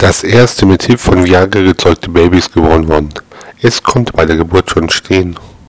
Das erste mit Hilfe von Viagra gezeugte Baby ist geboren worden. Es konnte bei der Geburt schon stehen